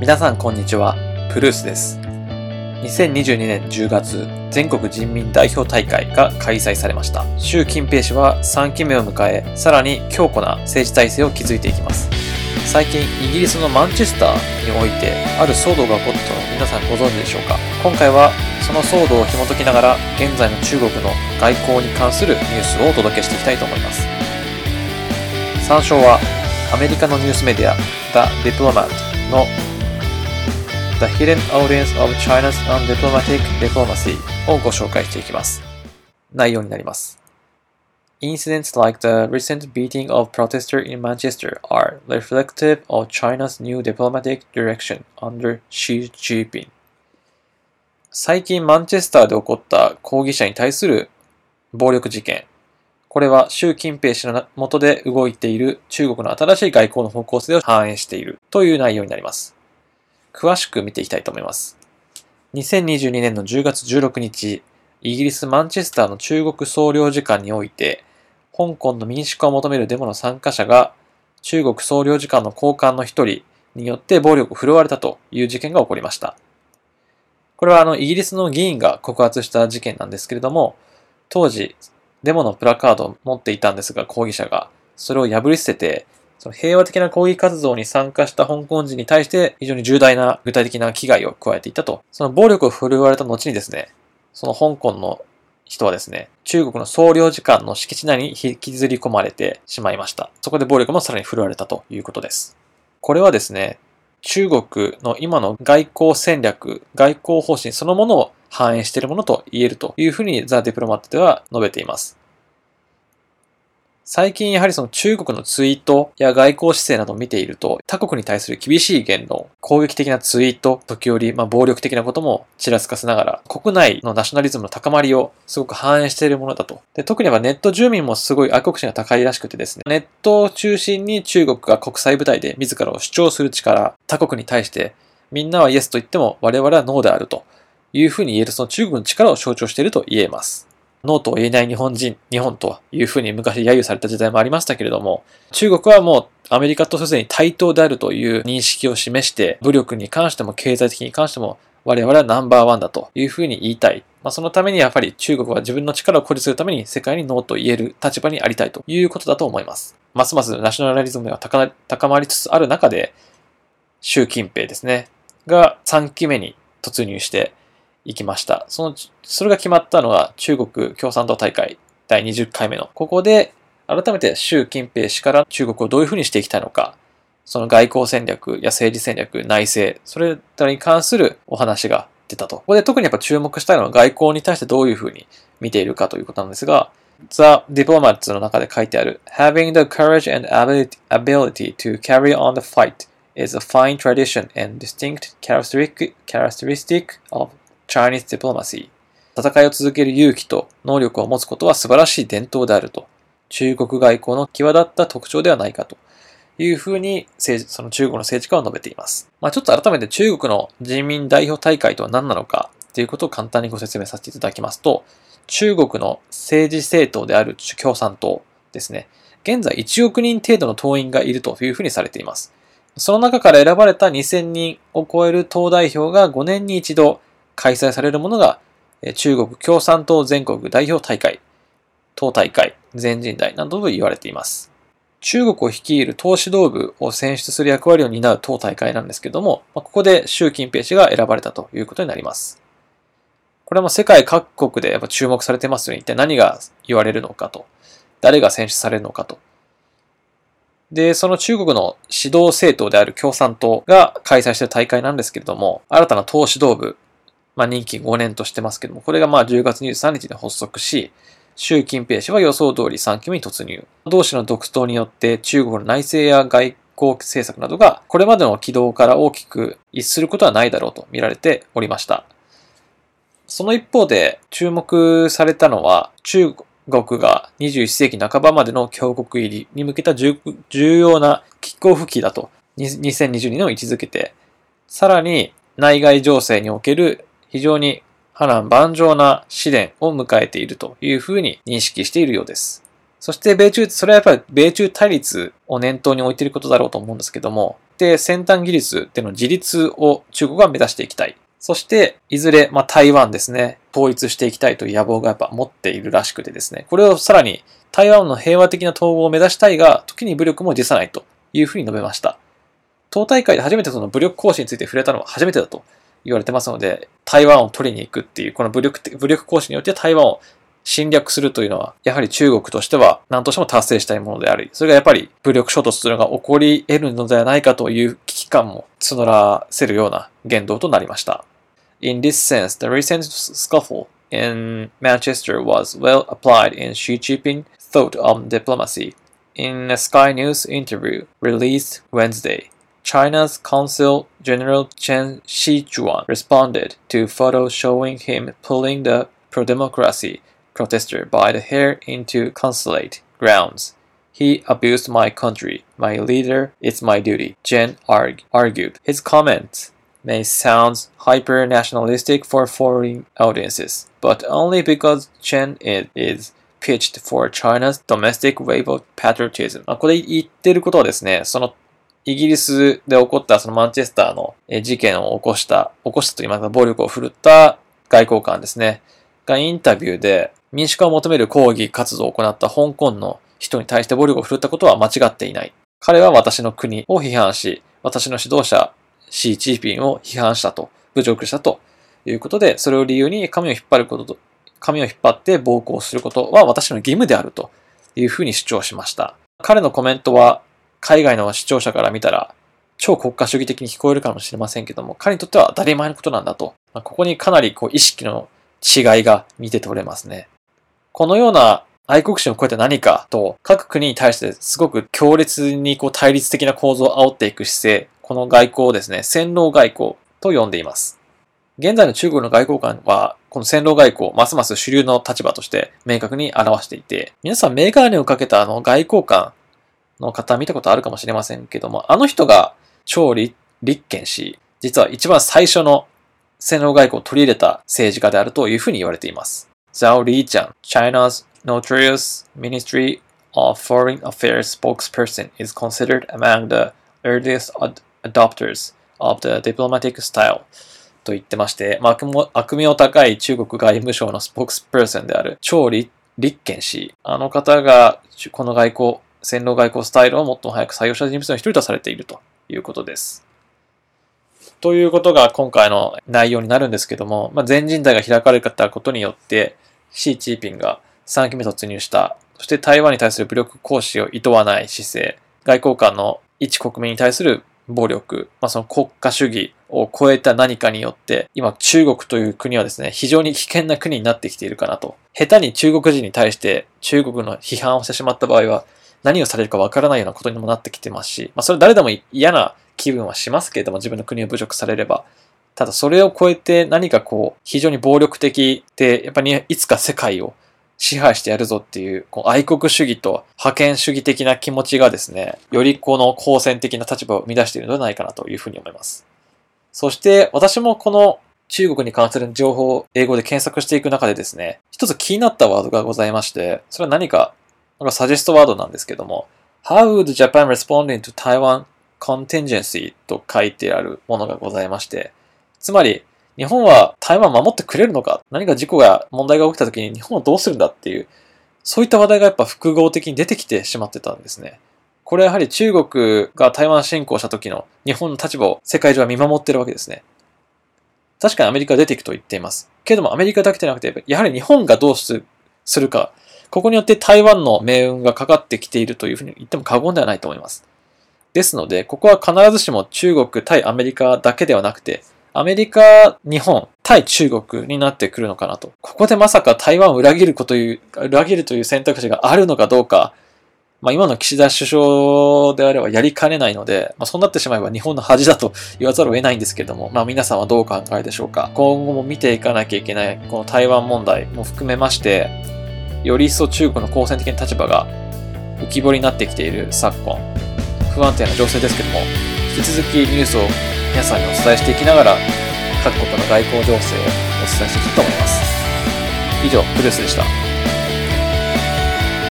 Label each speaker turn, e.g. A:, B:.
A: 皆さんこんにちは、プルースです。2022年10月、全国人民代表大会が開催されました。習近平氏は3期目を迎え、さらに強固な政治体制を築いていきます。最近、イギリスのマンチェスターにおいて、ある騒動が起こったのを皆さんご存知でしょうか今回は、その騒動を紐解きながら、現在の中国の外交に関するニュースをお届けしていきたいと思います。参照は、アメリカのニュースメディア、The Diplomat の The Hidden Audience of China's Undiplomatic Diplomacy をご紹介していきます。内容になります。Incidents like the recent beating of protesters in Manchester are reflective of China's new diplomatic direction under Xi Jinping. 最近マンチェスターで起こった抗議者に対する暴力事件。これは習近平氏の下で動いている中国の新しい外交の方向性を反映しているという内容になります。詳しく見ていきたいと思います。2022年の10月16日、イギリス・マンチェスターの中国総領事館において、香港の民主化を求めるデモの参加者が、中国総領事館の高官の一人によって暴力を振るわれたという事件が起こりました。これはあの、イギリスの議員が告発した事件なんですけれども、当時、デモのプラカードを持っていたんですが、抗議者が、それを破り捨てて、その平和的な抗議活動に参加した香港人に対して非常に重大な具体的な危害を加えていたと。その暴力を振るわれた後にですね、その香港の人はですね、中国の総領事館の敷地内に引きずり込まれてしまいました。そこで暴力もさらに振るわれたということです。これはですね、中国の今の外交戦略、外交方針そのものを反映しているものと言えるというふうにザ・ディプロマットでは述べています。最近やはりその中国のツイートや外交姿勢などを見ていると、他国に対する厳しい言論、攻撃的なツイート、時折、まあ、暴力的なこともちらつかせながら、国内のナショナリズムの高まりをすごく反映しているものだと。で特にはネット住民もすごい愛国心が高いらしくてですね、ネットを中心に中国が国際舞台で自らを主張する力、他国に対してみんなはイエスと言っても我々はノーであるというふうに言えるその中国の力を象徴していると言えます。ノーと言えない日本人、日本というふうに昔揶揄された時代もありましたけれども、中国はもうアメリカとすでに対等であるという認識を示して、武力に関しても経済的に関しても我々はナンバーワンだというふうに言いたい。まあ、そのためにやっぱり中国は自分の力を誇示するために世界にノーと言える立場にありたいということだと思います。ますますナショナリズムが高高まりつつある中で、習近平ですね、が3期目に突入して、行きました。その、それが決まったのは中国共産党大会第20回目の。ここで改めて習近平氏から中国をどういうふうにしていきたいのか、その外交戦略や政治戦略、内政、それらに関するお話が出たと。ここで特にやっぱ注目したいのは外交に対してどういうふうに見ているかということなんですが、The Diplomats の中で書いてある Having the courage and ability to carry on the fight is a fine tradition and distinct characteristic, characteristic of Chinese diplomacy 戦いを続ける勇気と能力を持つことは素晴らしい伝統であると。中国外交の際立った特徴ではないかというふうにその中国の政治家は述べています。まあ、ちょっと改めて中国の人民代表大会とは何なのかということを簡単にご説明させていただきますと、中国の政治政党である共産党ですね。現在1億人程度の党員がいるというふうにされています。その中から選ばれた2000人を超える党代表が5年に一度開催されるものが、中国共産党全国代表大会、党大会、全人代などと言われています。中国を率いる党指導部を選出する役割を担う党大会なんですけども、ここで習近平氏が選ばれたということになります。これも世界各国でやっぱ注目されてますよね。一体何が言われるのかと。誰が選出されるのかと。で、その中国の指導政党である共産党が開催している大会なんですけれども、新たな党指導部、まあ、任期5年としてますけども、これがまあ10月23日に発足し、習近平氏は予想通り3期目に突入。同氏の独党によって中国の内政や外交政策などがこれまでの軌道から大きく逸することはないだろうと見られておりました。その一方で注目されたのは中国が21世紀半ばまでの強国入りに向けた重要なキックオフ期だと2022年を位置づけて、さらに内外情勢における非常に波乱万丈な試練を迎えているというふうに認識しているようです。そして米中、それはやっぱり米中対立を念頭に置いていることだろうと思うんですけども、って先端技術での自立を中国は目指していきたい。そして、いずれ、まあ、台湾ですね、統一していきたいという野望がやっぱ持っているらしくてですね、これをさらに台湾の平和的な統合を目指したいが、時に武力も辞さないというふうに述べました。党大会で初めてその武力行使について触れたのは初めてだと言われてますので、台湾を取りに行くっていう、この武力武力行使によって台湾を侵略するというのは、やはり中国としては何としても達成したいものであり、それがやっぱり武力衝突というのが起こり得るのではないかという危機感も募らせるような言動となりました。In this sense, the recent scuffle in Manchester was well applied in Xi Jinping's thought on diplomacy. In a Sky News interview released Wednesday, China's Consul General Chen Shijuan responded to photos showing him pulling the pro-democracy protester by the hair into consulate grounds. He abused my country. My leader, it's my duty, Chen arg- argued. His comments may sound hyper nationalistic for foreign audiences, but only because Chen is pitched for China's domestic wave of patriotism. これ言ってることはですね、その イギリスで起こったそのマンチェスターの事件を起こした、起こしたと言いますか、暴力を振るった外交官ですね、がインタビューで、民主化を求める抗議活動を行った香港の人に対して暴力を振るったことは間違っていない。彼は私の国を批判し、私の指導者、シー・チーピンを批判したと、侮辱したということで、それを理由に髪を引っ張ることと、髪を引っ張って暴行することは私の義務であるというふうに主張しました。彼のコメントは海外の視聴者から見たら超国家主義的に聞こえるかもしれませんけども、彼にとっては当たり前のことなんだと。まあここにかなりこう意識の違いが見て取れますね。このような愛国心を超えて何かと、各国に対してすごく強烈にこう対立的な構造を煽っていく姿勢、この外交をですね、戦狼外交と呼んでいます。現在の中国の外交官は、この戦狼外交を、ますます主流の立場として明確に表していて、皆さんメガネをかけたあの外交官の方見たことあるかもしれませんけども、あの人が超立,立憲し、実は一番最初の戦争外交を取り入れた政治家であるというふうに言われています。ザオ・リーチャン、China's notorious ministry of foreign affairs spokesperson is considered among the earliest adopters of the diplomatic style. と言ってまして、悪名高い中国外務省のスポークスプーソンである、超立憲氏。あの方が、この外交、戦狼外交スタイルを最も早く採用した人物の一人とされているということです。ということが今回の内容になるんですけども、まあ、全人代が開かれたことによって、シー・チーピンが3期目突入した、そして台湾に対する武力行使を厭わない姿勢、外交官の一国民に対する暴力、まあ、その国家主義を超えた何かによって、今中国という国はですね、非常に危険な国になってきているかなと。下手に中国人に対して中国の批判をしてしまった場合は、何をされるかわからないようなことにもなってきてますし、まあ、それ誰でも嫌な気分はしますけれども、自分の国を侮辱されれば。ただそれを超えて何かこう、非常に暴力的で、やっぱりいつか世界を支配してやるぞっていう、こう愛国主義と覇権主義的な気持ちがですね、よりこの好戦的な立場を生み出しているのではないかなというふうに思います。そして私もこの中国に関する情報を英語で検索していく中でですね、一つ気になったワードがございまして、それは何か、なんかサジェストワードなんですけども、How would Japan respond to Taiwan contingency と書いてあるものがございまして、つまり、日本は台湾を守ってくれるのか？何か事故が、問題が起きた時に日本はどうするんだっていう、そういった話題がやっぱ複合的に出てきてしまってたんですね。これはやはり中国が台湾侵攻した時の日本の立場を世界中は見守ってるわけですね。確かにアメリカ出ていくと言っています。けれどもアメリカだけでなくて、やはり日本がどうするか、ここによって台湾の命運がかかってきているというふうに言っても過言ではないと思います。ですので、ここは必ずしも中国対アメリカだけではなくて、アメリカ、日本、対中国になってくるのかなと。ここでまさか台湾を裏切るこという、裏切るという選択肢があるのかどうか、まあ今の岸田首相であればやりかねないので、まあそうなってしまえば日本の恥だと言わざるを得ないんですけれども、まあ皆さんはどうお考えでしょうか。今後も見ていかなきゃいけない、この台湾問題も含めまして、より一層中国の好戦的な立場が浮き彫りになってきている昨今、不安定な情勢ですけども、引き続きニュースを皆さんにお伝えしていきながら、各国の外交情勢をお伝えしていきたいと思います。以上、プルースでした。